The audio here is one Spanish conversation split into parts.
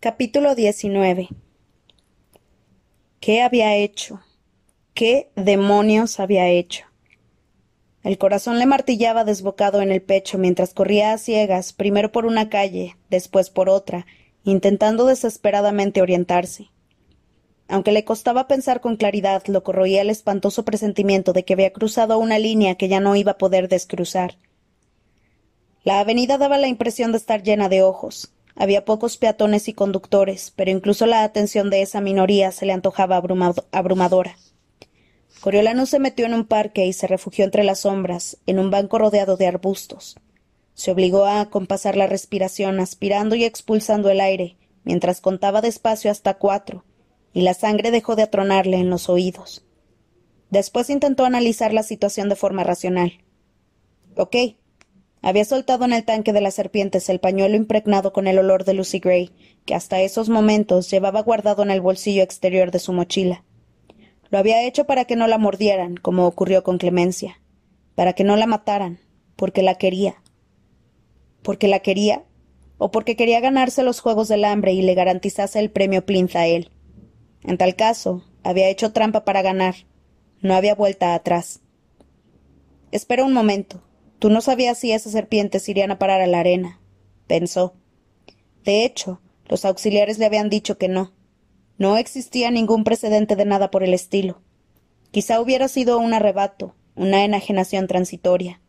Capítulo 19 ¿Qué había hecho? ¿Qué demonios había hecho? El corazón le martillaba desbocado en el pecho mientras corría a ciegas, primero por una calle, después por otra, intentando desesperadamente orientarse. Aunque le costaba pensar con claridad, lo corroía el espantoso presentimiento de que había cruzado una línea que ya no iba a poder descruzar. La avenida daba la impresión de estar llena de ojos. Había pocos peatones y conductores, pero incluso la atención de esa minoría se le antojaba abrumadora. Coriolanus se metió en un parque y se refugió entre las sombras, en un banco rodeado de arbustos. Se obligó a compasar la respiración, aspirando y expulsando el aire, mientras contaba despacio hasta cuatro, y la sangre dejó de atronarle en los oídos. Después intentó analizar la situación de forma racional. Ok, había soltado en el tanque de las serpientes el pañuelo impregnado con el olor de Lucy Gray, que hasta esos momentos llevaba guardado en el bolsillo exterior de su mochila. Lo había hecho para que no la mordieran, como ocurrió con Clemencia, para que no la mataran, porque la quería. ¿Porque la quería? ¿O porque quería ganarse los Juegos del Hambre y le garantizase el premio Plinth a él? En tal caso, había hecho trampa para ganar. No había vuelta atrás. Espera un momento, Tú no sabías si esas serpientes irían a parar a la arena, pensó. De hecho, los auxiliares le habían dicho que no. No existía ningún precedente de nada por el estilo. Quizá hubiera sido un arrebato, una enajenación transitoria.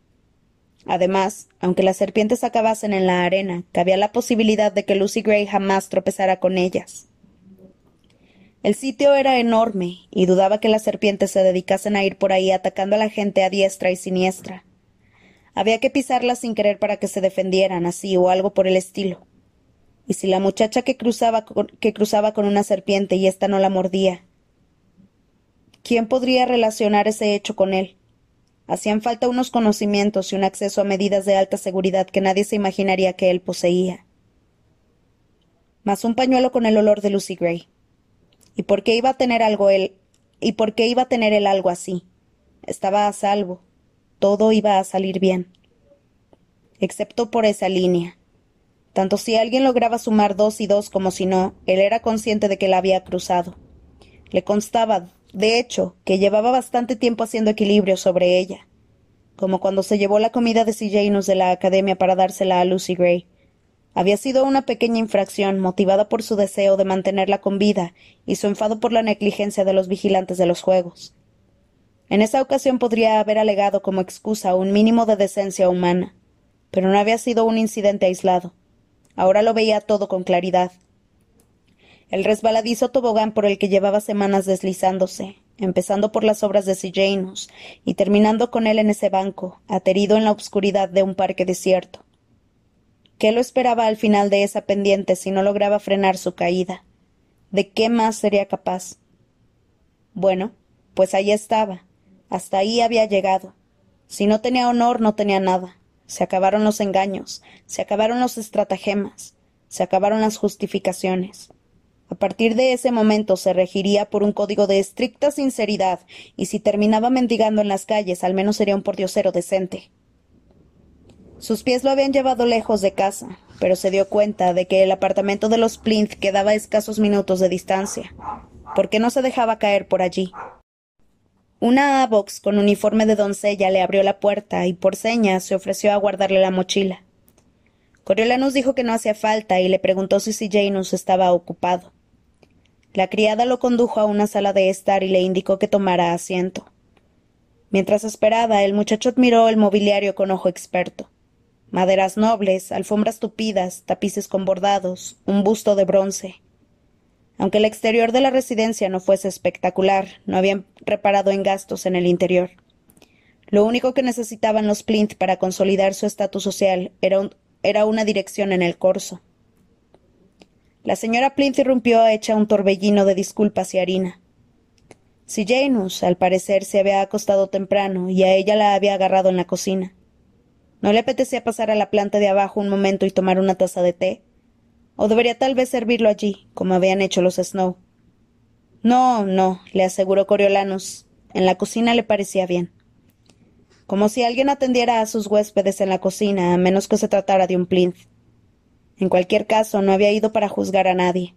Además, aunque las serpientes acabasen en la arena, cabía la posibilidad de que Lucy Gray jamás tropezara con ellas. El sitio era enorme, y dudaba que las serpientes se dedicasen a ir por ahí atacando a la gente a diestra y siniestra. Había que pisarlas sin querer para que se defendieran, así o algo por el estilo. Y si la muchacha que cruzaba con, que cruzaba con una serpiente y ésta no la mordía. ¿Quién podría relacionar ese hecho con él? Hacían falta unos conocimientos y un acceso a medidas de alta seguridad que nadie se imaginaría que él poseía. Más un pañuelo con el olor de Lucy Gray. ¿Y por qué iba a tener algo él? ¿Y por qué iba a tener él algo así? Estaba a salvo todo iba a salir bien. Excepto por esa línea. Tanto si alguien lograba sumar dos y dos como si no, él era consciente de que la había cruzado. Le constaba, de hecho, que llevaba bastante tiempo haciendo equilibrio sobre ella, como cuando se llevó la comida de Janus de la academia para dársela a Lucy Gray. Había sido una pequeña infracción motivada por su deseo de mantenerla con vida y su enfado por la negligencia de los vigilantes de los juegos. En esa ocasión podría haber alegado como excusa un mínimo de decencia humana, pero no había sido un incidente aislado. Ahora lo veía todo con claridad. El resbaladizo tobogán por el que llevaba semanas deslizándose, empezando por las obras de Sejanus y terminando con él en ese banco, aterido en la obscuridad de un parque desierto. ¿Qué lo esperaba al final de esa pendiente si no lograba frenar su caída? ¿De qué más sería capaz? Bueno, pues ahí estaba, hasta ahí había llegado. Si no tenía honor, no tenía nada. Se acabaron los engaños, se acabaron los estratagemas, se acabaron las justificaciones. A partir de ese momento se regiría por un código de estricta sinceridad, y si terminaba mendigando en las calles, al menos sería un pordiosero decente. Sus pies lo habían llevado lejos de casa, pero se dio cuenta de que el apartamento de los Plinth quedaba a escasos minutos de distancia. ¿Por qué no se dejaba caer por allí? Una Avox con uniforme de doncella le abrió la puerta y por señas se ofreció a guardarle la mochila. Coriolanus dijo que no hacía falta y le preguntó si Janus estaba ocupado. La criada lo condujo a una sala de estar y le indicó que tomara asiento. Mientras esperaba, el muchacho admiró el mobiliario con ojo experto. Maderas nobles, alfombras tupidas, tapices con bordados, un busto de bronce, aunque el exterior de la residencia no fuese espectacular, no habían reparado en gastos en el interior. Lo único que necesitaban los Plint para consolidar su estatus social era, era una dirección en el corso. La señora Plint irrumpió hecha un torbellino de disculpas y harina. Si Janus, al parecer, se había acostado temprano y a ella la había agarrado en la cocina. ¿No le apetecía pasar a la planta de abajo un momento y tomar una taza de té? O debería tal vez servirlo allí, como habían hecho los Snow. No, no, le aseguró Coriolanus. En la cocina le parecía bien. Como si alguien atendiera a sus huéspedes en la cocina, a menos que se tratara de un plinth. En cualquier caso, no había ido para juzgar a nadie.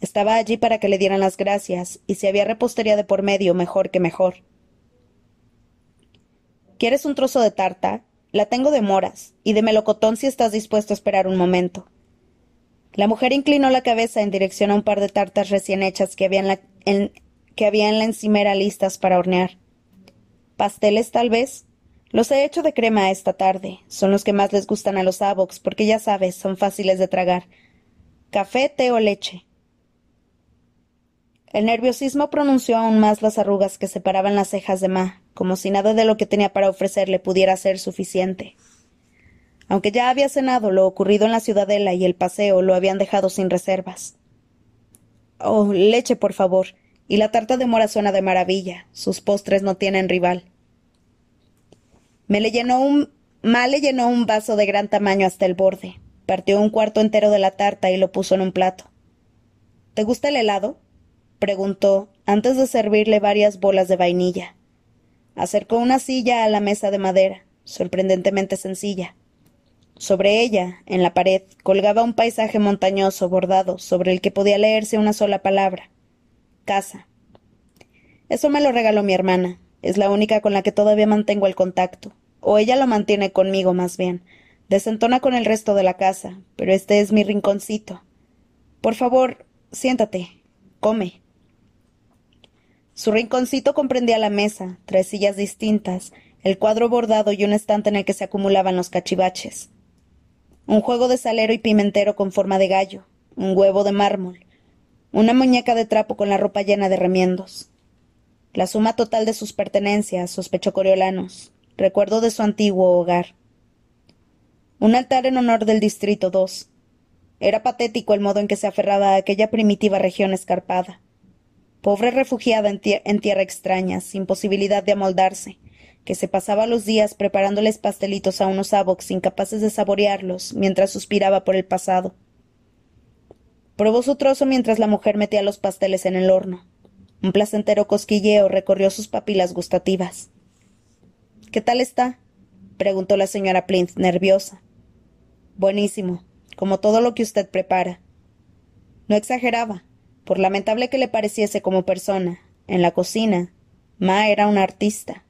Estaba allí para que le dieran las gracias, y si había repostería de por medio, mejor que mejor. ¿Quieres un trozo de tarta? La tengo de moras, y de melocotón si estás dispuesto a esperar un momento. La mujer inclinó la cabeza en dirección a un par de tartas recién hechas que había en la, que había en la encimera listas para hornear. ¿Pasteles, tal vez? Los he hecho de crema esta tarde. Son los que más les gustan a los abox, porque ya sabes, son fáciles de tragar. ¿Café, té o leche? El nerviosismo pronunció aún más las arrugas que separaban las cejas de Ma, como si nada de lo que tenía para ofrecerle pudiera ser suficiente. Aunque ya había cenado, lo ocurrido en la ciudadela y el paseo lo habían dejado sin reservas. Oh, leche, por favor. Y la tarta de mora suena de maravilla. Sus postres no tienen rival. Me le llenó un. Ma le llenó un vaso de gran tamaño hasta el borde. Partió un cuarto entero de la tarta y lo puso en un plato. ¿Te gusta el helado? preguntó, antes de servirle varias bolas de vainilla. Acercó una silla a la mesa de madera, sorprendentemente sencilla. Sobre ella, en la pared, colgaba un paisaje montañoso bordado sobre el que podía leerse una sola palabra casa. Eso me lo regaló mi hermana. Es la única con la que todavía mantengo el contacto. O ella lo mantiene conmigo, más bien. Desentona con el resto de la casa, pero este es mi rinconcito. Por favor, siéntate. Come. Su rinconcito comprendía la mesa, tres sillas distintas, el cuadro bordado y un estante en el que se acumulaban los cachivaches. Un juego de salero y pimentero con forma de gallo, un huevo de mármol, una muñeca de trapo con la ropa llena de remiendos. La suma total de sus pertenencias, sospechó Coriolanos, recuerdo de su antiguo hogar. Un altar en honor del Distrito II. Era patético el modo en que se aferraba a aquella primitiva región escarpada. Pobre refugiada en tierra extraña, sin posibilidad de amoldarse, que se pasaba los días preparándoles pastelitos a unos abox incapaces de saborearlos mientras suspiraba por el pasado Probó su trozo mientras la mujer metía los pasteles en el horno. Un placentero cosquilleo recorrió sus papilas gustativas. ¿Qué tal está? preguntó la señora Plinth, nerviosa. Buenísimo, como todo lo que usted prepara. No exageraba, por lamentable que le pareciese como persona. En la cocina, Ma era una artista.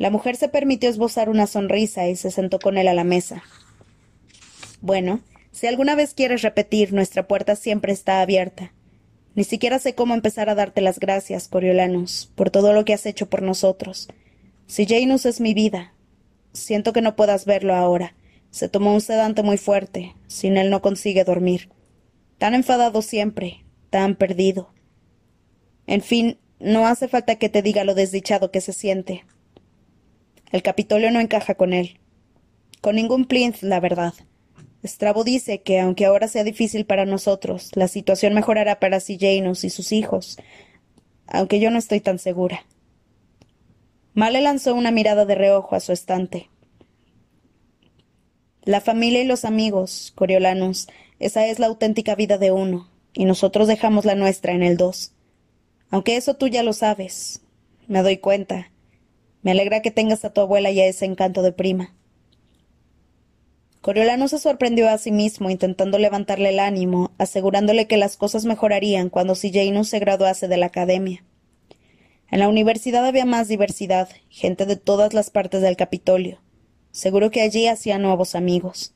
La mujer se permitió esbozar una sonrisa y se sentó con él a la mesa. Bueno, si alguna vez quieres repetir, nuestra puerta siempre está abierta. Ni siquiera sé cómo empezar a darte las gracias, Coriolanus, por todo lo que has hecho por nosotros. Si Janus es mi vida. Siento que no puedas verlo ahora. Se tomó un sedante muy fuerte. Sin él no consigue dormir. Tan enfadado siempre, tan perdido. En fin, no hace falta que te diga lo desdichado que se siente. El Capitolio no encaja con él. Con ningún Plinth, la verdad. Strabo dice que, aunque ahora sea difícil para nosotros, la situación mejorará para Sillanus y sus hijos, aunque yo no estoy tan segura. Male lanzó una mirada de reojo a su estante. La familia y los amigos, Coriolanus, esa es la auténtica vida de uno, y nosotros dejamos la nuestra en el dos. Aunque eso tú ya lo sabes. Me doy cuenta. Me alegra que tengas a tu abuela y a ese encanto de prima. Coriolano se sorprendió a sí mismo, intentando levantarle el ánimo, asegurándole que las cosas mejorarían cuando Sillanus se graduase de la academia. En la universidad había más diversidad, gente de todas las partes del Capitolio. Seguro que allí hacía nuevos amigos.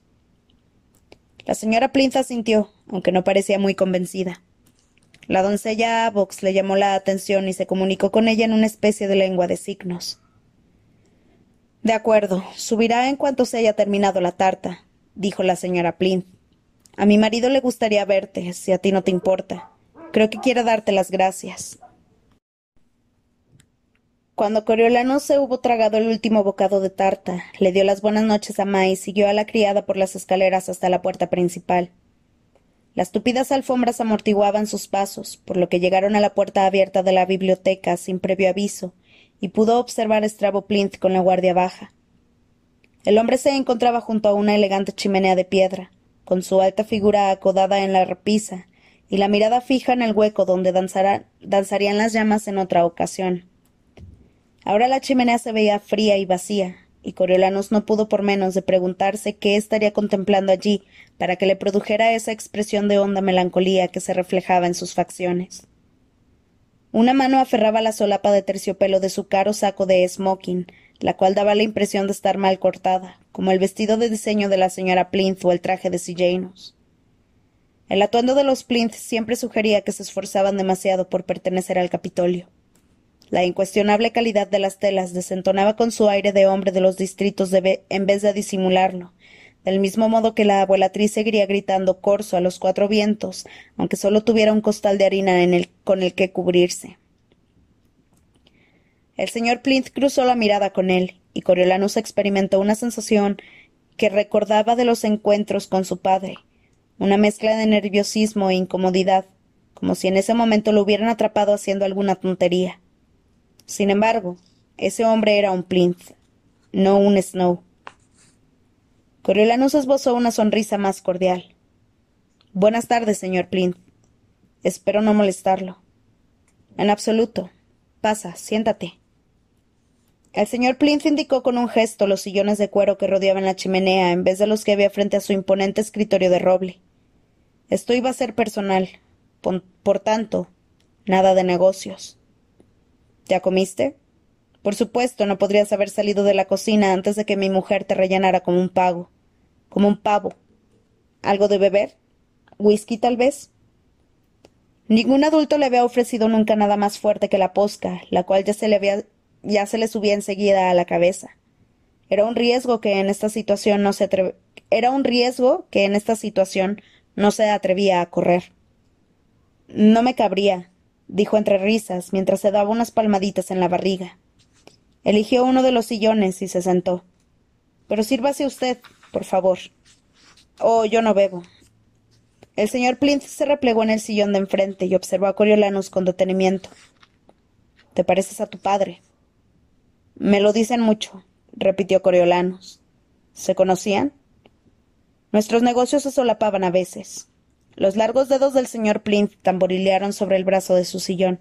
La señora Plinth sintió, aunque no parecía muy convencida. La doncella Avox le llamó la atención y se comunicó con ella en una especie de lengua de signos. De acuerdo, subirá en cuanto se haya terminado la tarta, dijo la señora Plinth. A mi marido le gustaría verte, si a ti no te importa. Creo que quiere darte las gracias. Cuando Coriolano se hubo tragado el último bocado de tarta, le dio las buenas noches a Ma y siguió a la criada por las escaleras hasta la puerta principal. Las tupidas alfombras amortiguaban sus pasos, por lo que llegaron a la puerta abierta de la biblioteca sin previo aviso, y pudo observar Strabo Plinth con la guardia baja. El hombre se encontraba junto a una elegante chimenea de piedra, con su alta figura acodada en la repisa y la mirada fija en el hueco donde danzarían las llamas en otra ocasión. Ahora la chimenea se veía fría y vacía, y Coriolanus no pudo por menos de preguntarse qué estaría contemplando allí para que le produjera esa expresión de honda melancolía que se reflejaba en sus facciones. Una mano aferraba la solapa de terciopelo de su caro saco de smoking, la cual daba la impresión de estar mal cortada, como el vestido de diseño de la señora Plinth o el traje de Sejanus. El atuendo de los Plinth siempre sugería que se esforzaban demasiado por pertenecer al Capitolio. La incuestionable calidad de las telas desentonaba con su aire de hombre de los distritos en vez de disimularlo, del mismo modo que la abuelatriz seguiría gritando corso a los cuatro vientos, aunque solo tuviera un costal de harina con el que cubrirse. El señor Plinth cruzó la mirada con él, y Coriolanus experimentó una sensación que recordaba de los encuentros con su padre, una mezcla de nerviosismo e incomodidad, como si en ese momento lo hubieran atrapado haciendo alguna tontería. Sin embargo, ese hombre era un Plinth, no un Snow. Coriolanus esbozó una sonrisa más cordial. Buenas tardes, señor Plinth. Espero no molestarlo. En absoluto. Pasa, siéntate. El señor Plinth indicó con un gesto los sillones de cuero que rodeaban la chimenea en vez de los que había frente a su imponente escritorio de roble. Esto iba a ser personal. por tanto, nada de negocios. ¿Ya comiste? Por supuesto, no podrías haber salido de la cocina antes de que mi mujer te rellenara como un pago. Como un pavo. ¿Algo de beber? ¿Whisky, tal vez? Ningún adulto le había ofrecido nunca nada más fuerte que la posca, la cual ya se le había ya se le subía enseguida a la cabeza. Era un riesgo que en esta situación no se era un riesgo que en esta situación no se atrevía a correr. No me cabría, dijo entre risas mientras se daba unas palmaditas en la barriga. Eligió uno de los sillones y se sentó. Pero sírvase usted, por favor. Oh, yo no bebo. El señor Plinth se replegó en el sillón de enfrente y observó a Coriolanus con detenimiento. Te pareces a tu padre. Me lo dicen mucho, repitió Coriolanus. ¿Se conocían? Nuestros negocios se solapaban a veces. Los largos dedos del señor Plinth tamborilearon sobre el brazo de su sillón.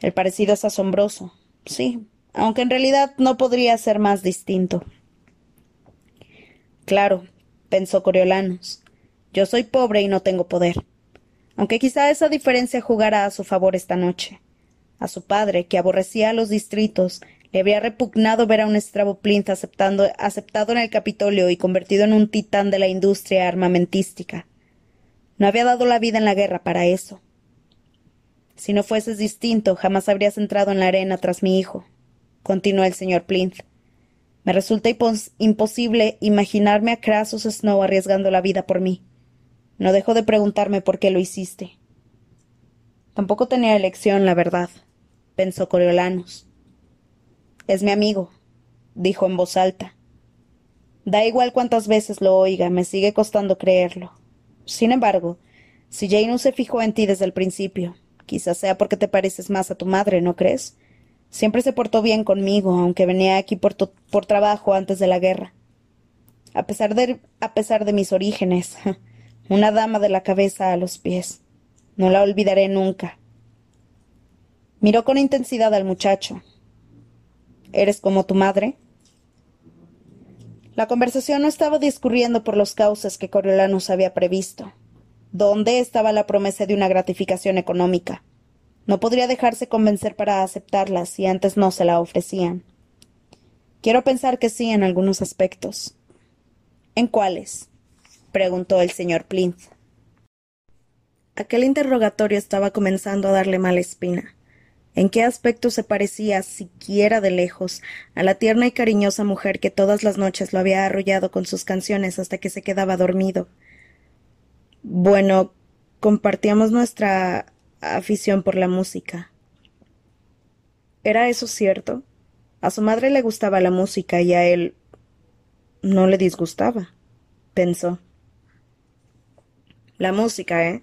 El parecido es asombroso. Sí, aunque en realidad no podría ser más distinto. Claro, pensó Coriolanus. Yo soy pobre y no tengo poder. Aunque quizá esa diferencia jugara a su favor esta noche. A su padre, que aborrecía a los distritos, le habría repugnado ver a un Strabo Plinth aceptado en el Capitolio y convertido en un titán de la industria armamentística. No había dado la vida en la guerra para eso. Si no fueses distinto, jamás habrías entrado en la arena tras mi hijo, continuó el señor Plinth. Me resulta imposible imaginarme a Crassus Snow arriesgando la vida por mí. No dejo de preguntarme por qué lo hiciste. Tampoco tenía elección, la verdad, pensó Coriolanus. Es mi amigo, dijo en voz alta. Da igual cuántas veces lo oiga, me sigue costando creerlo. Sin embargo, si Jane se fijó en ti desde el principio, quizás sea porque te pareces más a tu madre, ¿no crees? Siempre se portó bien conmigo, aunque venía aquí por, por trabajo antes de la guerra. A pesar, de, a pesar de mis orígenes, una dama de la cabeza a los pies. No la olvidaré nunca. Miró con intensidad al muchacho. ¿Eres como tu madre? La conversación no estaba discurriendo por los cauces que Coriolanus había previsto. ¿Dónde estaba la promesa de una gratificación económica? No podría dejarse convencer para aceptarla si antes no se la ofrecían. Quiero pensar que sí en algunos aspectos. ¿En cuáles? preguntó el señor Plinth. Aquel interrogatorio estaba comenzando a darle mala espina en qué aspecto se parecía, siquiera de lejos, a la tierna y cariñosa mujer que todas las noches lo había arrollado con sus canciones hasta que se quedaba dormido. Bueno, compartíamos nuestra afición por la música. ¿Era eso cierto? A su madre le gustaba la música y a él no le disgustaba, pensó. La música, ¿eh?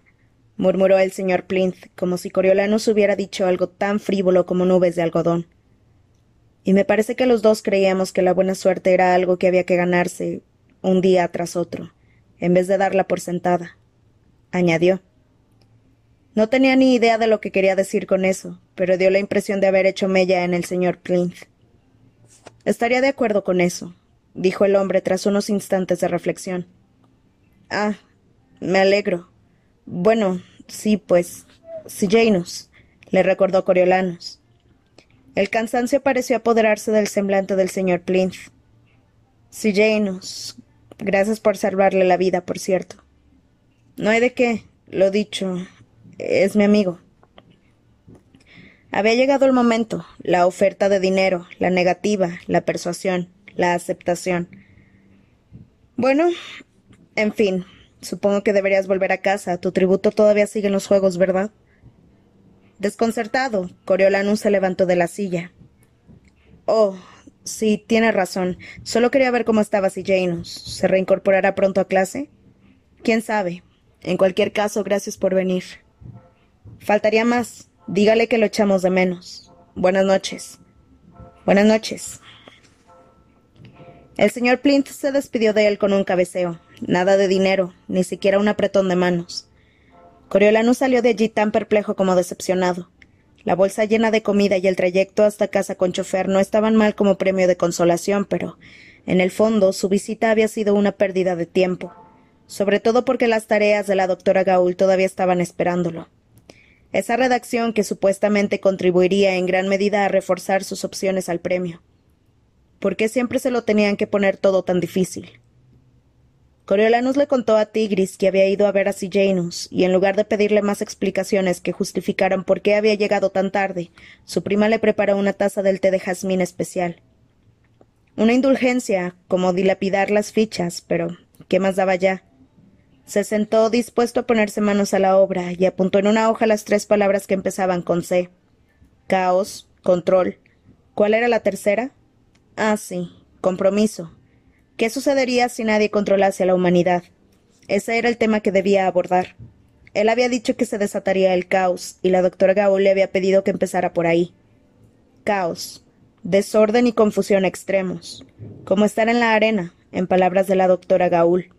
murmuró el señor Plinth, como si Coriolanus hubiera dicho algo tan frívolo como nubes de algodón. Y me parece que los dos creíamos que la buena suerte era algo que había que ganarse un día tras otro, en vez de darla por sentada. añadió. No tenía ni idea de lo que quería decir con eso, pero dio la impresión de haber hecho mella en el señor Plinth. Estaría de acuerdo con eso, dijo el hombre tras unos instantes de reflexión. Ah, me alegro. Bueno, sí, pues. Si Janus, le recordó Coriolanus. El cansancio pareció apoderarse del semblante del señor Plinth. Si Janus. Gracias por salvarle la vida, por cierto. No hay de qué, lo dicho. Es mi amigo. Había llegado el momento, la oferta de dinero, la negativa, la persuasión, la aceptación. Bueno, en fin, supongo que deberías volver a casa. Tu tributo todavía sigue en los juegos, ¿verdad? Desconcertado, Coriolanus se levantó de la silla. Oh, sí, tiene razón. Solo quería ver cómo estaba si Janus. ¿Se reincorporará pronto a clase? ¿Quién sabe? En cualquier caso, gracias por venir. Faltaría más. Dígale que lo echamos de menos. Buenas noches. Buenas noches. El señor Plint se despidió de él con un cabeceo. Nada de dinero, ni siquiera un apretón de manos. Coriolano salió de allí tan perplejo como decepcionado. La bolsa llena de comida y el trayecto hasta casa con chofer no estaban mal como premio de consolación, pero, en el fondo, su visita había sido una pérdida de tiempo sobre todo porque las tareas de la doctora Gaul todavía estaban esperándolo. Esa redacción que supuestamente contribuiría en gran medida a reforzar sus opciones al premio. ¿Por qué siempre se lo tenían que poner todo tan difícil? Coriolanus le contó a Tigris que había ido a ver a Janus, y en lugar de pedirle más explicaciones que justificaran por qué había llegado tan tarde, su prima le preparó una taza del té de jazmín especial. Una indulgencia, como dilapidar las fichas, pero ¿qué más daba ya? Se sentó dispuesto a ponerse manos a la obra y apuntó en una hoja las tres palabras que empezaban con C. Caos, control. ¿Cuál era la tercera? Ah, sí, compromiso. ¿Qué sucedería si nadie controlase a la humanidad? Ese era el tema que debía abordar. Él había dicho que se desataría el caos, y la doctora Gaul le había pedido que empezara por ahí. Caos. Desorden y confusión extremos. Como estar en la arena, en palabras de la doctora Gaul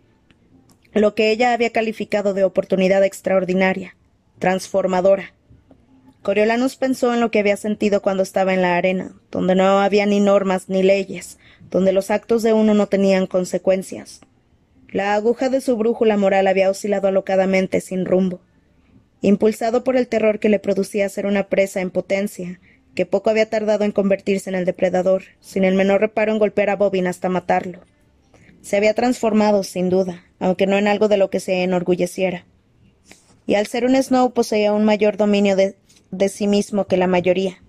lo que ella había calificado de oportunidad extraordinaria, transformadora. Coriolanus pensó en lo que había sentido cuando estaba en la arena, donde no había ni normas ni leyes, donde los actos de uno no tenían consecuencias. La aguja de su brújula moral había oscilado alocadamente sin rumbo. Impulsado por el terror que le producía ser una presa en potencia, que poco había tardado en convertirse en el depredador, sin el menor reparo en golpear a Bobin hasta matarlo. Se había transformado, sin duda, aunque no en algo de lo que se enorgulleciera. Y al ser un Snow poseía un mayor dominio de, de sí mismo que la mayoría.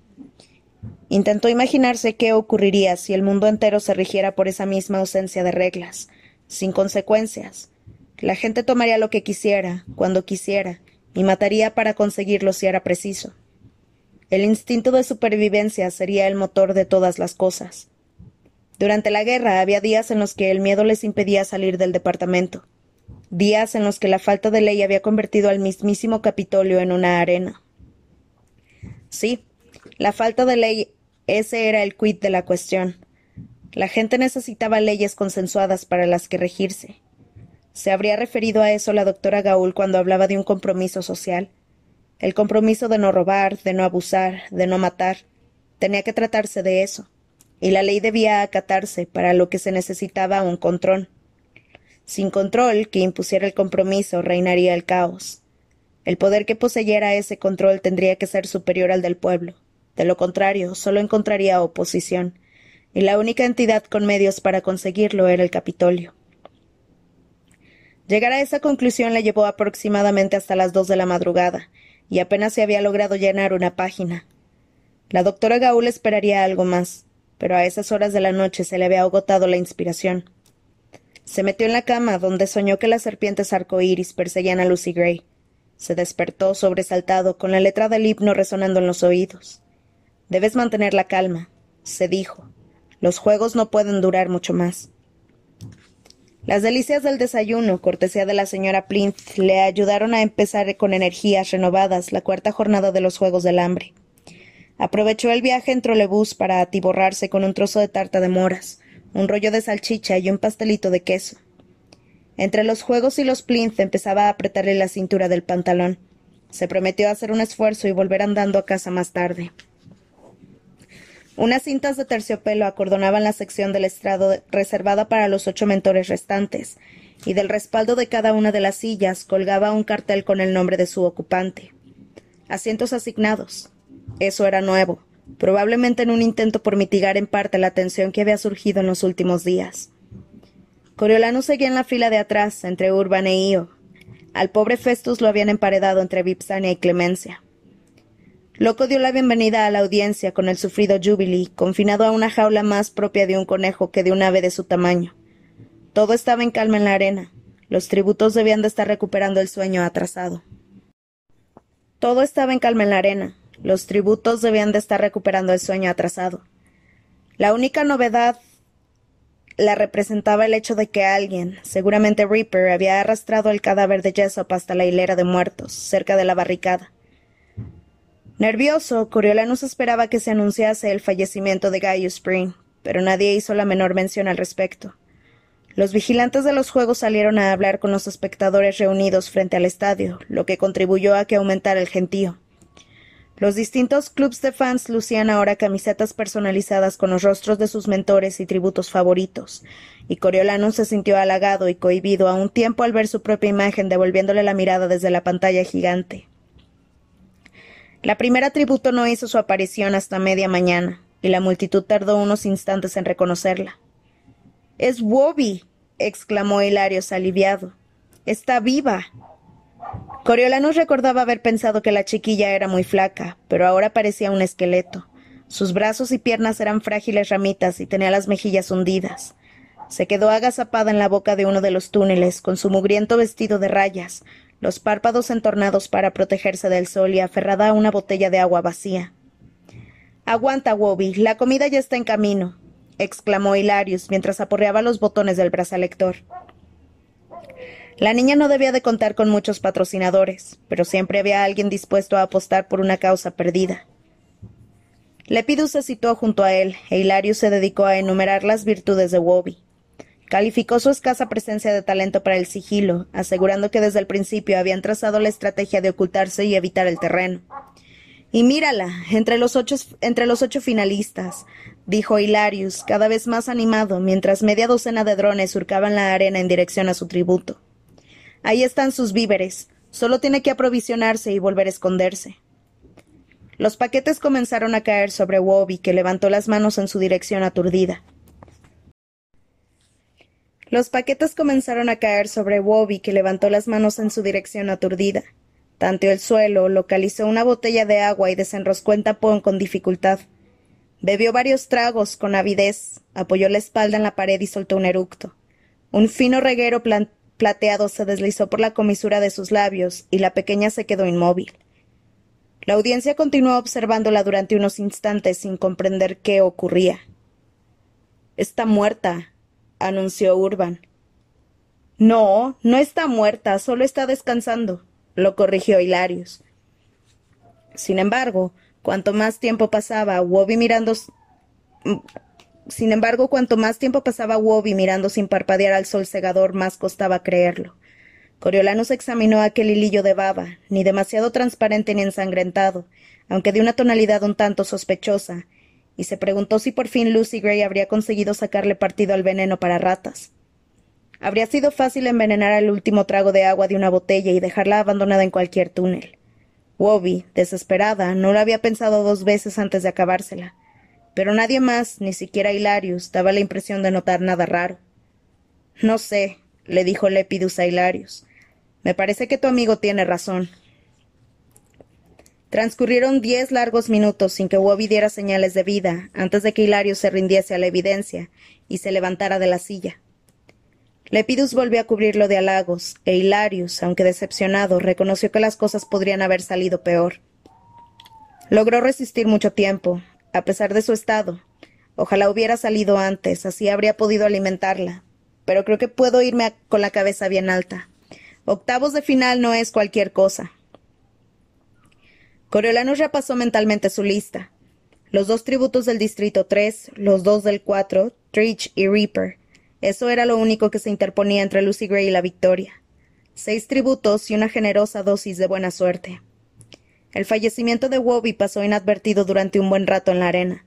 Intentó imaginarse qué ocurriría si el mundo entero se rigiera por esa misma ausencia de reglas, sin consecuencias. La gente tomaría lo que quisiera, cuando quisiera, y mataría para conseguirlo si era preciso. El instinto de supervivencia sería el motor de todas las cosas. Durante la guerra había días en los que el miedo les impedía salir del departamento, días en los que la falta de ley había convertido al mismísimo Capitolio en una arena. Sí, la falta de ley, ese era el quid de la cuestión. La gente necesitaba leyes consensuadas para las que regirse. ¿Se habría referido a eso la doctora Gaul cuando hablaba de un compromiso social? El compromiso de no robar, de no abusar, de no matar. Tenía que tratarse de eso y la ley debía acatarse, para lo que se necesitaba un control. Sin control que impusiera el compromiso reinaría el caos. El poder que poseyera ese control tendría que ser superior al del pueblo. De lo contrario, solo encontraría oposición, y la única entidad con medios para conseguirlo era el Capitolio. Llegar a esa conclusión le llevó aproximadamente hasta las dos de la madrugada, y apenas se había logrado llenar una página. La doctora Gaul esperaría algo más, pero a esas horas de la noche se le había agotado la inspiración. Se metió en la cama, donde soñó que las serpientes arcoíris perseguían a Lucy Gray. Se despertó sobresaltado, con la letra del himno resonando en los oídos. Debes mantener la calma, se dijo. Los juegos no pueden durar mucho más. Las delicias del desayuno, cortesía de la señora Plinth, le ayudaron a empezar con energías renovadas la cuarta jornada de los Juegos del Hambre. Aprovechó el viaje en trolebús para atiborrarse con un trozo de tarta de moras, un rollo de salchicha y un pastelito de queso. Entre los juegos y los plinth empezaba a apretarle la cintura del pantalón. Se prometió hacer un esfuerzo y volver andando a casa más tarde. Unas cintas de terciopelo acordonaban la sección del estrado reservada para los ocho mentores restantes, y del respaldo de cada una de las sillas colgaba un cartel con el nombre de su ocupante. Asientos asignados. Eso era nuevo, probablemente en un intento por mitigar en parte la tensión que había surgido en los últimos días. Coriolano seguía en la fila de atrás, entre Urban e Io. Al pobre Festus lo habían emparedado entre Vipsania y Clemencia. Loco dio la bienvenida a la audiencia con el sufrido Jubilee, confinado a una jaula más propia de un conejo que de un ave de su tamaño. Todo estaba en calma en la arena. Los tributos debían de estar recuperando el sueño atrasado. Todo estaba en calma en la arena. Los tributos debían de estar recuperando el sueño atrasado. La única novedad la representaba el hecho de que alguien, seguramente Reaper, había arrastrado el cadáver de Jessop hasta la hilera de muertos, cerca de la barricada. Nervioso, Coriolanus esperaba que se anunciase el fallecimiento de Gaius Spring, pero nadie hizo la menor mención al respecto. Los vigilantes de los juegos salieron a hablar con los espectadores reunidos frente al estadio, lo que contribuyó a que aumentara el gentío. Los distintos clubs de fans lucían ahora camisetas personalizadas con los rostros de sus mentores y tributos favoritos, y Coriolanus se sintió halagado y cohibido a un tiempo al ver su propia imagen devolviéndole la mirada desde la pantalla gigante. La primera tributo no hizo su aparición hasta media mañana, y la multitud tardó unos instantes en reconocerla. Es Wobby, exclamó Hilario aliviado. Está viva. Coriolanus recordaba haber pensado que la chiquilla era muy flaca, pero ahora parecía un esqueleto. Sus brazos y piernas eran frágiles ramitas y tenía las mejillas hundidas. Se quedó agazapada en la boca de uno de los túneles, con su mugriento vestido de rayas, los párpados entornados para protegerse del sol y aferrada a una botella de agua vacía. Aguanta, Wobby, la comida ya está en camino, exclamó Hilarius mientras aporreaba los botones del brazalector. La niña no debía de contar con muchos patrocinadores, pero siempre había alguien dispuesto a apostar por una causa perdida. Lepidus se situó junto a él, e Hilarius se dedicó a enumerar las virtudes de Wobby. Calificó su escasa presencia de talento para el sigilo, asegurando que desde el principio habían trazado la estrategia de ocultarse y evitar el terreno. Y mírala, entre los ocho, entre los ocho finalistas, dijo Hilarius, cada vez más animado, mientras media docena de drones surcaban la arena en dirección a su tributo. Ahí están sus víveres. Solo tiene que aprovisionarse y volver a esconderse. Los paquetes comenzaron a caer sobre Wobby, que levantó las manos en su dirección aturdida. Los paquetes comenzaron a caer sobre Wobby, que levantó las manos en su dirección aturdida. Tanteó el suelo, localizó una botella de agua y desenroscó en tapón con dificultad. Bebió varios tragos con avidez, apoyó la espalda en la pared y soltó un eructo. Un fino reguero plateado se deslizó por la comisura de sus labios y la pequeña se quedó inmóvil. La audiencia continuó observándola durante unos instantes sin comprender qué ocurría. Está muerta, anunció Urban. No, no está muerta, solo está descansando, lo corrigió Hilarius. Sin embargo, cuanto más tiempo pasaba Wobby mirando sin embargo, cuanto más tiempo pasaba Wobby mirando sin parpadear al sol cegador, más costaba creerlo. Coriolanus examinó aquel hilillo de baba, ni demasiado transparente ni ensangrentado, aunque de una tonalidad un tanto sospechosa, y se preguntó si por fin Lucy Gray habría conseguido sacarle partido al veneno para ratas. Habría sido fácil envenenar el último trago de agua de una botella y dejarla abandonada en cualquier túnel. Wobby, desesperada, no lo había pensado dos veces antes de acabársela. Pero nadie más, ni siquiera Hilarius, daba la impresión de notar nada raro. No sé, le dijo Lepidus a Hilarius. Me parece que tu amigo tiene razón. Transcurrieron diez largos minutos sin que Wobby diera señales de vida, antes de que Hilario se rindiese a la evidencia y se levantara de la silla. Lepidus volvió a cubrirlo de halagos, e Hilarius, aunque decepcionado, reconoció que las cosas podrían haber salido peor. Logró resistir mucho tiempo, a pesar de su estado. Ojalá hubiera salido antes, así habría podido alimentarla. Pero creo que puedo irme con la cabeza bien alta. Octavos de final no es cualquier cosa. Coriolanus repasó mentalmente su lista. Los dos tributos del Distrito 3, los dos del 4, Trich y Reaper. Eso era lo único que se interponía entre Lucy Gray y la victoria. Seis tributos y una generosa dosis de buena suerte. El fallecimiento de Wobby pasó inadvertido durante un buen rato en la arena.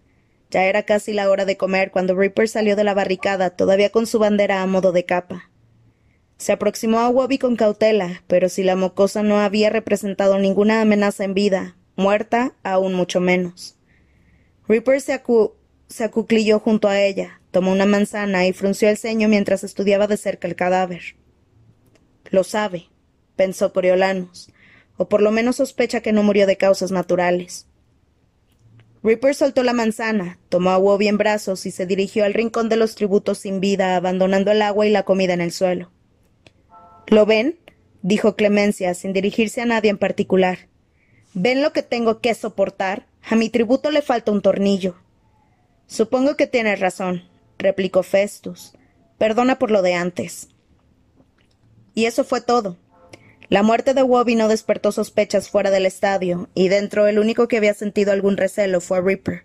Ya era casi la hora de comer cuando Ripper salió de la barricada, todavía con su bandera a modo de capa. Se aproximó a Wobby con cautela, pero si la mocosa no había representado ninguna amenaza en vida, muerta aún mucho menos. Ripper se, acuclilló junto a ella, tomó una manzana y frunció el ceño mientras estudiaba de cerca el cadáver. Lo sabe, pensó Coriolanus, o por lo menos sospecha que no murió de causas naturales. Ripper soltó la manzana, tomó a Wobby en brazos y se dirigió al rincón de los tributos sin vida, abandonando el agua y la comida en el suelo. ¿Lo ven? dijo Clemencia, sin dirigirse a nadie en particular. ¿Ven lo que tengo que soportar? A mi tributo le falta un tornillo. Supongo que tienes razón, replicó Festus. Perdona por lo de antes. Y eso fue todo. La muerte de Wobby no despertó sospechas fuera del estadio, y dentro el único que había sentido algún recelo fue Ripper.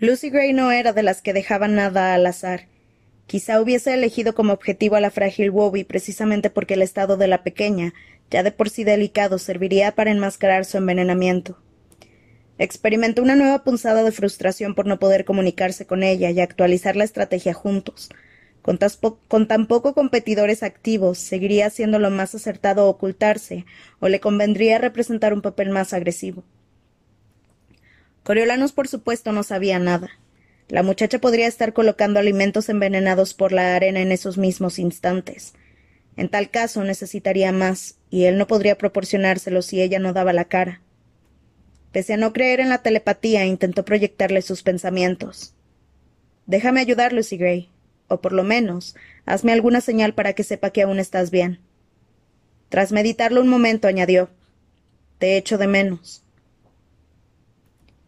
Lucy Gray no era de las que dejaban nada al azar. Quizá hubiese elegido como objetivo a la frágil Wobby precisamente porque el estado de la pequeña, ya de por sí delicado, serviría para enmascarar su envenenamiento. Experimentó una nueva punzada de frustración por no poder comunicarse con ella y actualizar la estrategia juntos. Con, tan poco competidores activos, ¿seguiría siendo lo más acertado ocultarse, o le convendría representar un papel más agresivo? Coriolanus, por supuesto, no sabía nada. La muchacha podría estar colocando alimentos envenenados por la arena en esos mismos instantes. En tal caso necesitaría más, y él no podría proporcionárselo si ella no daba la cara. Pese a no creer en la telepatía, intentó proyectarle sus pensamientos. Déjame ayudar, Lucy Gray, o por lo menos, hazme alguna señal para que sepa que aún estás bien. Tras meditarlo un momento, añadió Te echo de menos.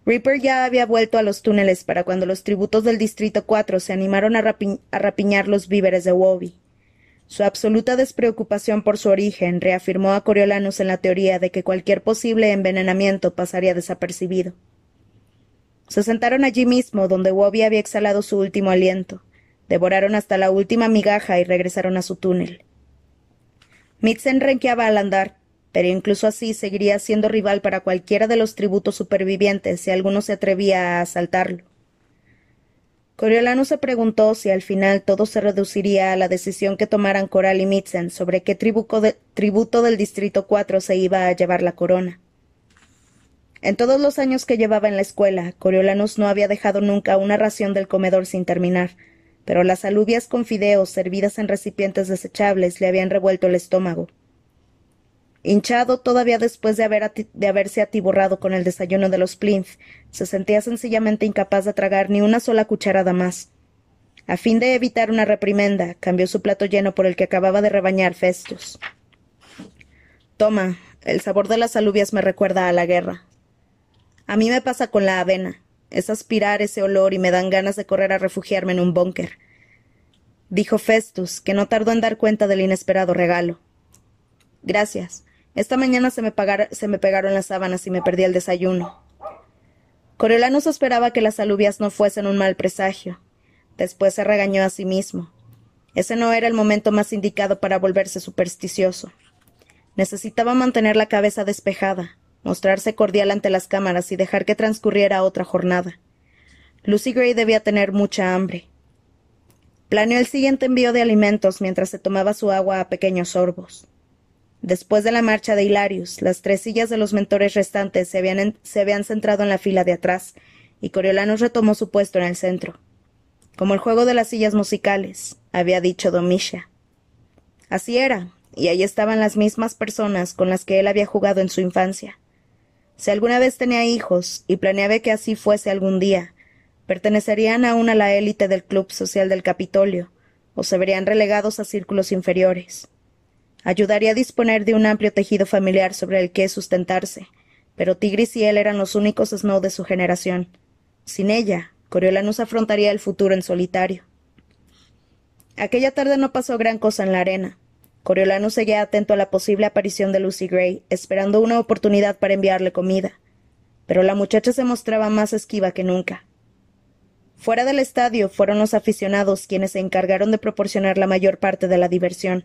Reaper ya había vuelto a los túneles para cuando los tributos del Distrito 4 se animaron a, rapiñar los víveres de Wobby. Su absoluta despreocupación por su origen reafirmó a Coriolanus en la teoría de que cualquier posible envenenamiento pasaría desapercibido. Se sentaron allí mismo, donde Wobby había exhalado su último aliento, Devoraron hasta la última migaja y regresaron a su túnel. Mitzen renqueaba al andar, pero incluso así seguiría siendo rival para cualquiera de los tributos supervivientes si alguno se atrevía a asaltarlo. Coriolano se preguntó si al final todo se reduciría a la decisión que tomaran Coral y Mitzen sobre qué tributo del Distrito 4 se iba a llevar la corona. En todos los años que llevaba en la escuela, Coriolanus no había dejado nunca una ración del comedor sin terminar, pero las alubias con fideos servidas en recipientes desechables le habían revuelto el estómago. Hinchado todavía después de, de haberse atiborrado con el desayuno de los Plinth, se sentía sencillamente incapaz de tragar ni una sola cucharada más. A fin de evitar una reprimenda, cambió su plato lleno por el que acababa de rebañar Festus. Toma, el sabor de las alubias me recuerda a la guerra. A mí me pasa con la avena es aspirar ese olor y me dan ganas de correr a refugiarme en un búnker. Dijo Festus, que no tardó en dar cuenta del inesperado regalo. Gracias. Esta mañana se me, se me pegaron las sábanas y me perdí el desayuno. Coriolanus esperaba que las alubias no fuesen un mal presagio. Después se regañó a sí mismo. Ese no era el momento más indicado para volverse supersticioso. Necesitaba mantener la cabeza despejada, mostrarse cordial ante las cámaras y dejar que transcurriera otra jornada. Lucy Gray debía tener mucha hambre. Planeó el siguiente envío de alimentos mientras se tomaba su agua a pequeños sorbos. Después de la marcha de Hilarius, las tres sillas de los mentores restantes se habían, se habían centrado en la fila de atrás, y Coriolanus retomó su puesto en el centro. Como el juego de las sillas musicales, había dicho Domisha. Así era, y ahí estaban las mismas personas con las que él había jugado en su infancia. Si alguna vez tenía hijos, y planeaba que así fuese algún día, pertenecerían aún a la élite del Club Social del Capitolio, o se verían relegados a círculos inferiores. Ayudaría a disponer de un amplio tejido familiar sobre el que sustentarse, pero Tigris y él eran los únicos Snow de su generación. Sin ella, Coriolanus afrontaría el futuro en solitario. Aquella tarde no pasó gran cosa en la arena. Coriolano seguía atento a la posible aparición de Lucy Gray, esperando una oportunidad para enviarle comida. Pero la muchacha se mostraba más esquiva que nunca. Fuera del estadio fueron los aficionados quienes se encargaron de proporcionar la mayor parte de la diversión,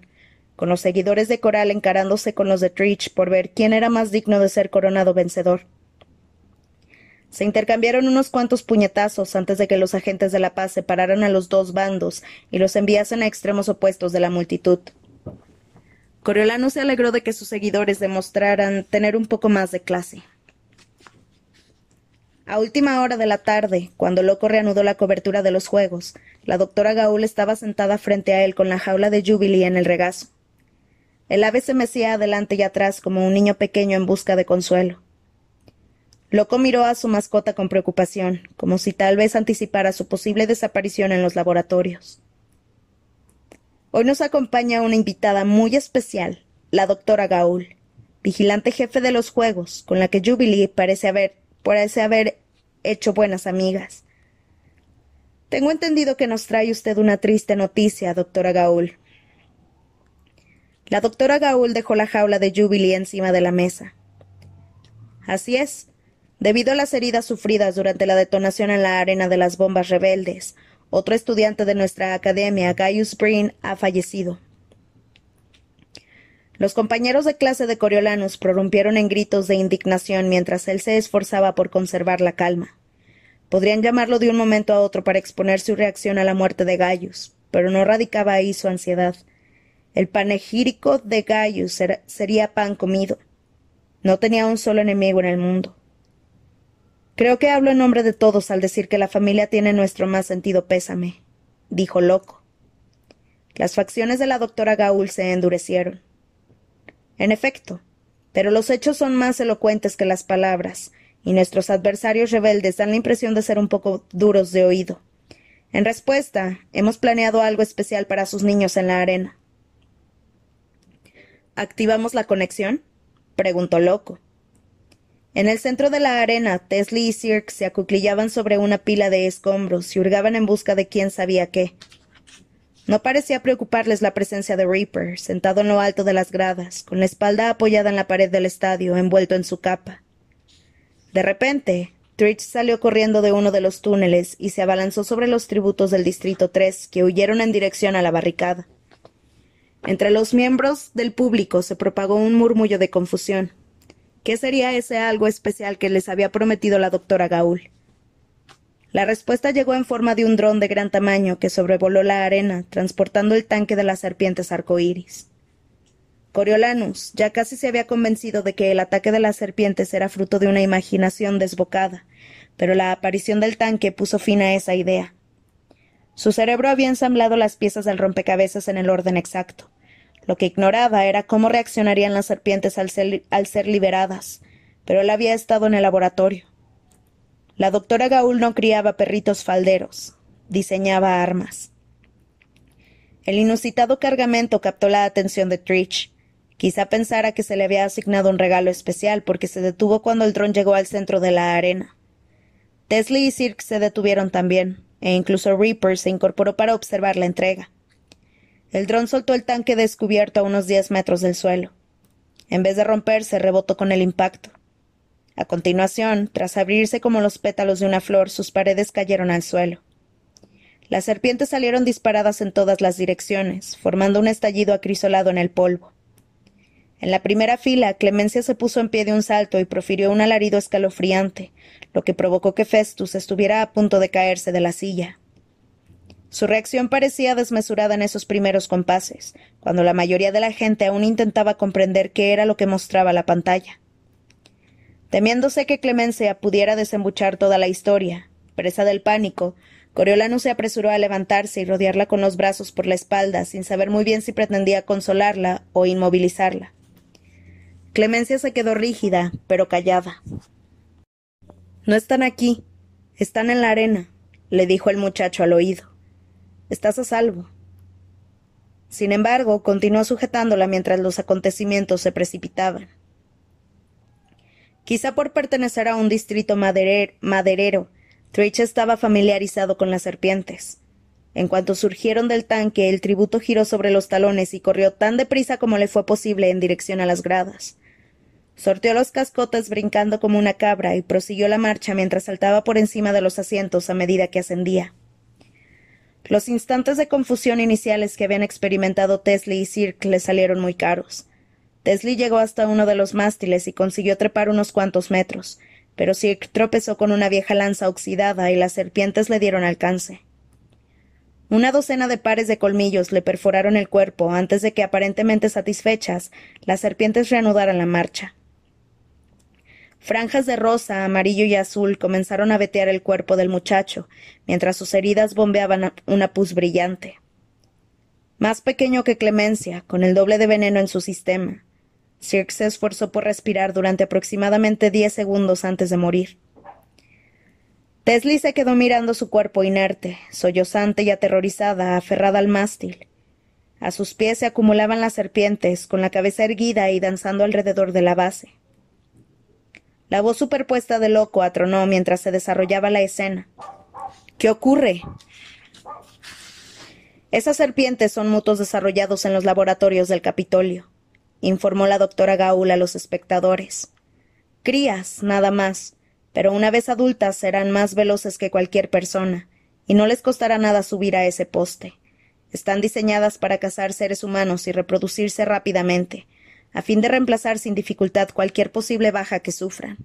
con los seguidores de Coral encarándose con los de Trich por ver quién era más digno de ser coronado vencedor. Se intercambiaron unos cuantos puñetazos antes de que los agentes de la paz separaran a los dos bandos y los enviasen a extremos opuestos de la multitud. Coriolano se alegró de que sus seguidores demostraran tener un poco más de clase. A última hora de la tarde, cuando Loco reanudó la cobertura de los juegos, la doctora Gaúl estaba sentada frente a él con la jaula de Jubilee en el regazo. El ave se mecía adelante y atrás como un niño pequeño en busca de consuelo. Loco miró a su mascota con preocupación, como si tal vez anticipara su posible desaparición en los laboratorios. Hoy nos acompaña una invitada muy especial, la doctora Gaúl, vigilante jefe de los juegos, con la que Jubilee parece haber Parece haber hecho buenas amigas. Tengo entendido que nos trae usted una triste noticia, doctora Gaúl. La doctora Gaúl dejó la jaula de Jubilee encima de la mesa. Así es. Debido a las heridas sufridas durante la detonación en la arena de las bombas rebeldes, otro estudiante de nuestra academia, Gaius Breen, ha fallecido. Los compañeros de clase de Coriolanus prorrumpieron en gritos de indignación mientras él se esforzaba por conservar la calma. Podrían llamarlo de un momento a otro para exponer su reacción a la muerte de Gaius, pero no radicaba ahí su ansiedad. El panegírico de Gaius sería pan comido. No tenía un solo enemigo en el mundo. Creo que hablo en nombre de todos al decir que la familia tiene nuestro más sentido pésame, dijo loco. Las facciones de la doctora Gaul se endurecieron. En efecto, pero los hechos son más elocuentes que las palabras, y nuestros adversarios rebeldes dan la impresión de ser un poco duros de oído. En respuesta, hemos planeado algo especial para sus niños en la arena. ¿Activamos la conexión? preguntó Loco. En el centro de la arena, Teslie y Cirque se acuclillaban sobre una pila de escombros y hurgaban en busca de quién sabía qué. No parecía preocuparles la presencia de Reaper, sentado en lo alto de las gradas, con la espalda apoyada en la pared del estadio, envuelto en su capa. De repente, Tritch salió corriendo de uno de los túneles y se abalanzó sobre los tributos del Distrito 3, que huyeron en dirección a la barricada. Entre los miembros del público se propagó un murmullo de confusión. ¿Qué sería ese algo especial que les había prometido la doctora Gaul? La respuesta llegó en forma de un dron de gran tamaño que sobrevoló la arena, transportando el tanque de las serpientes arcoíris. Coriolanus ya casi se había convencido de que el ataque de las serpientes era fruto de una imaginación desbocada, pero la aparición del tanque puso fin a esa idea. Su cerebro había ensamblado las piezas del rompecabezas en el orden exacto. Lo que ignoraba era cómo reaccionarían las serpientes al ser, liberadas, pero él había estado en el laboratorio. La doctora Gaúl no criaba perritos falderos, diseñaba armas. El inusitado cargamento captó la atención de Trich. Quizá pensara que se le había asignado un regalo especial porque se detuvo cuando el dron llegó al centro de la arena. Tesla y Cirque se detuvieron también, e incluso Reaper se incorporó para observar la entrega. El dron soltó el tanque descubierto a unos diez metros del suelo. En vez de romperse, rebotó con el impacto. A continuación, tras abrirse como los pétalos de una flor, sus paredes cayeron al suelo. Las serpientes salieron disparadas en todas las direcciones, formando un estallido acrisolado en el polvo. En la primera fila, Clemencia se puso en pie de un salto y profirió un alarido escalofriante, lo que provocó que Festus estuviera a punto de caerse de la silla. Su reacción parecía desmesurada en esos primeros compases, cuando la mayoría de la gente aún intentaba comprender qué era lo que mostraba la pantalla. Temiéndose que Clemencia pudiera desembuchar toda la historia, presa del pánico, Coriolano se apresuró a levantarse y rodearla con los brazos por la espalda, sin saber muy bien si pretendía consolarla o inmovilizarla. Clemencia se quedó rígida, pero callada. No están aquí, están en la arena, le dijo el muchacho al oído. Estás a salvo. Sin embargo, continuó sujetándola mientras los acontecimientos se precipitaban quizá por pertenecer a un distrito maderero. Trich estaba familiarizado con las serpientes. En cuanto surgieron del tanque, el tributo giró sobre los talones y corrió tan deprisa como le fue posible en dirección a las gradas. Sorteó los cascotes brincando como una cabra y prosiguió la marcha mientras saltaba por encima de los asientos a medida que ascendía. Los instantes de confusión iniciales que habían experimentado Tesla y Cirque le salieron muy caros. Teslie llegó hasta uno de los mástiles y consiguió trepar unos cuantos metros, pero Sir tropezó con una vieja lanza oxidada y las serpientes le dieron alcance. Una docena de pares de colmillos le perforaron el cuerpo antes de que, aparentemente satisfechas, las serpientes reanudaran la marcha. Franjas de rosa, amarillo y azul comenzaron a vetear el cuerpo del muchacho, mientras sus heridas bombeaban una pus brillante. Más pequeño que Clemencia, con el doble de veneno en su sistema. Cirque se esforzó por respirar durante aproximadamente diez segundos antes de morir. Teslie se quedó mirando su cuerpo inerte, sollozante y aterrorizada, aferrada al mástil. A sus pies se acumulaban las serpientes, con la cabeza erguida y danzando alrededor de la base. La voz superpuesta de loco atronó mientras se desarrollaba la escena. ¿Qué ocurre? Esas serpientes son mutos desarrollados en los laboratorios del Capitolio, informó la doctora Gaul a los espectadores. Crías, nada más, pero una vez adultas serán más veloces que cualquier persona, y no les costará nada subir a ese poste. Están diseñadas para cazar seres humanos y reproducirse rápidamente, a fin de reemplazar sin dificultad cualquier posible baja que sufran.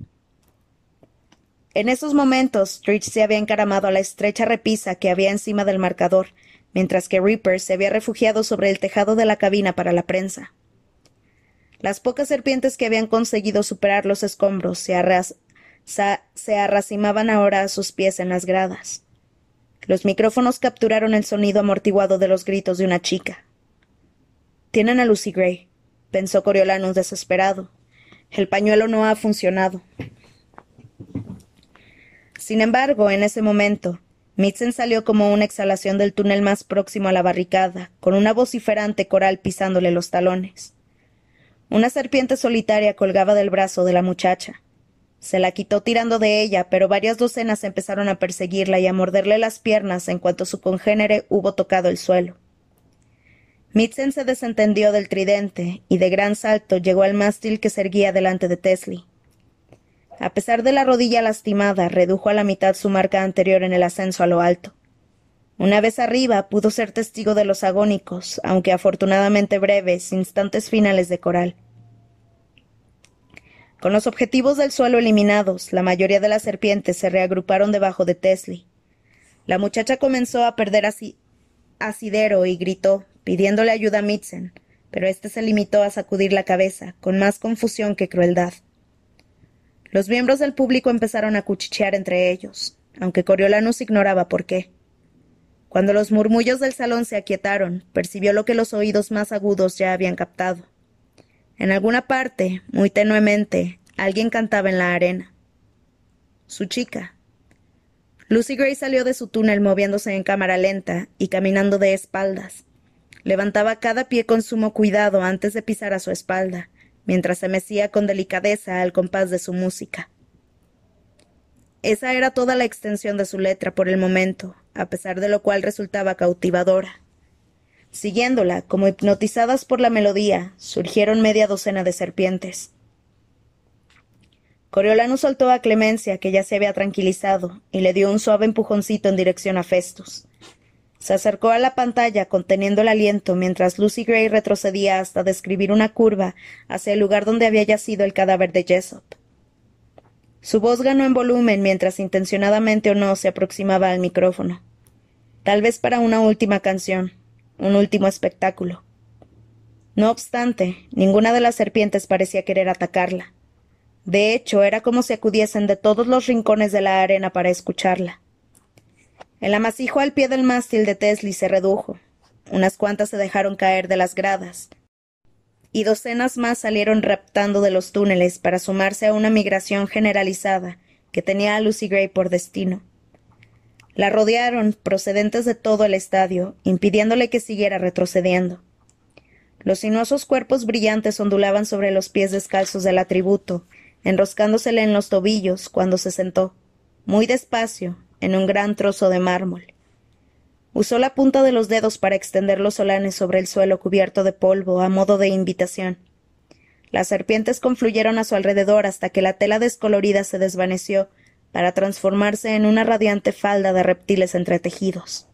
En esos momentos, Stritch se había encaramado a la estrecha repisa que había encima del marcador, mientras que Reaper se había refugiado sobre el tejado de la cabina para la prensa. Las pocas serpientes que habían conseguido superar los escombros se, se arracimaban ahora a sus pies en las gradas. Los micrófonos capturaron el sonido amortiguado de los gritos de una chica. Tienen a Lucy Gray, pensó Coriolanus desesperado. El pañuelo no ha funcionado. Sin embargo, en ese momento, Mitzen salió como una exhalación del túnel más próximo a la barricada, con una vociferante coral pisándole los talones. Una serpiente solitaria colgaba del brazo de la muchacha. Se la quitó tirando de ella, pero varias docenas empezaron a perseguirla y a morderle las piernas en cuanto su congénere hubo tocado el suelo. Mitzen se desentendió del tridente y de gran salto llegó al mástil que se erguía delante de Tesli. A pesar de la rodilla lastimada, redujo a la mitad su marca anterior en el ascenso a lo alto. Una vez arriba pudo ser testigo de los agónicos, aunque afortunadamente breves, instantes finales de coral. Con los objetivos del suelo eliminados, la mayoría de las serpientes se reagruparon debajo de Tesli. La muchacha comenzó a perder asidero y gritó, pidiéndole ayuda a Mitzen, pero éste se limitó a sacudir la cabeza, con más confusión que crueldad. Los miembros del público empezaron a cuchichear entre ellos, aunque Coriolanus ignoraba por qué. Cuando los murmullos del salón se aquietaron, percibió lo que los oídos más agudos ya habían captado. En alguna parte, muy tenuemente, alguien cantaba en la arena. Su chica. Lucy Gray salió de su túnel moviéndose en cámara lenta y caminando de espaldas. Levantaba cada pie con sumo cuidado antes de pisar a su espalda, mientras se mecía con delicadeza al compás de su música. Esa era toda la extensión de su letra por el momento, a pesar de lo cual resultaba cautivadora. Siguiéndola, como hipnotizadas por la melodía, surgieron media docena de serpientes. Coriolano soltó a Clemencia, que ya se había tranquilizado, y le dio un suave empujoncito en dirección a Festus. Se acercó a la pantalla conteniendo el aliento mientras Lucy Gray retrocedía hasta describir una curva hacia el lugar donde había yacido el cadáver de Jessop. Su voz ganó en volumen mientras intencionadamente o no se aproximaba al micrófono. Tal vez para una última canción, un último espectáculo. No obstante, ninguna de las serpientes parecía querer atacarla. De hecho, era como si acudiesen de todos los rincones de la arena para escucharla. El amasijo al pie del mástil de Tesli se redujo. Unas cuantas se dejaron caer de las gradas, y docenas más salieron raptando de los túneles para sumarse a una migración generalizada que tenía a Lucy Gray por destino. La rodearon, procedentes de todo el estadio, impidiéndole que siguiera retrocediendo. Los sinuosos cuerpos brillantes ondulaban sobre los pies descalzos del atributo, enroscándosele en los tobillos cuando se sentó, muy despacio, en un gran trozo de mármol. Usó la punta de los dedos para extender los solanes sobre el suelo cubierto de polvo a modo de invitación. Las serpientes confluyeron a su alrededor hasta que la tela descolorida se desvaneció para transformarse en una radiante falda de reptiles entretejidos.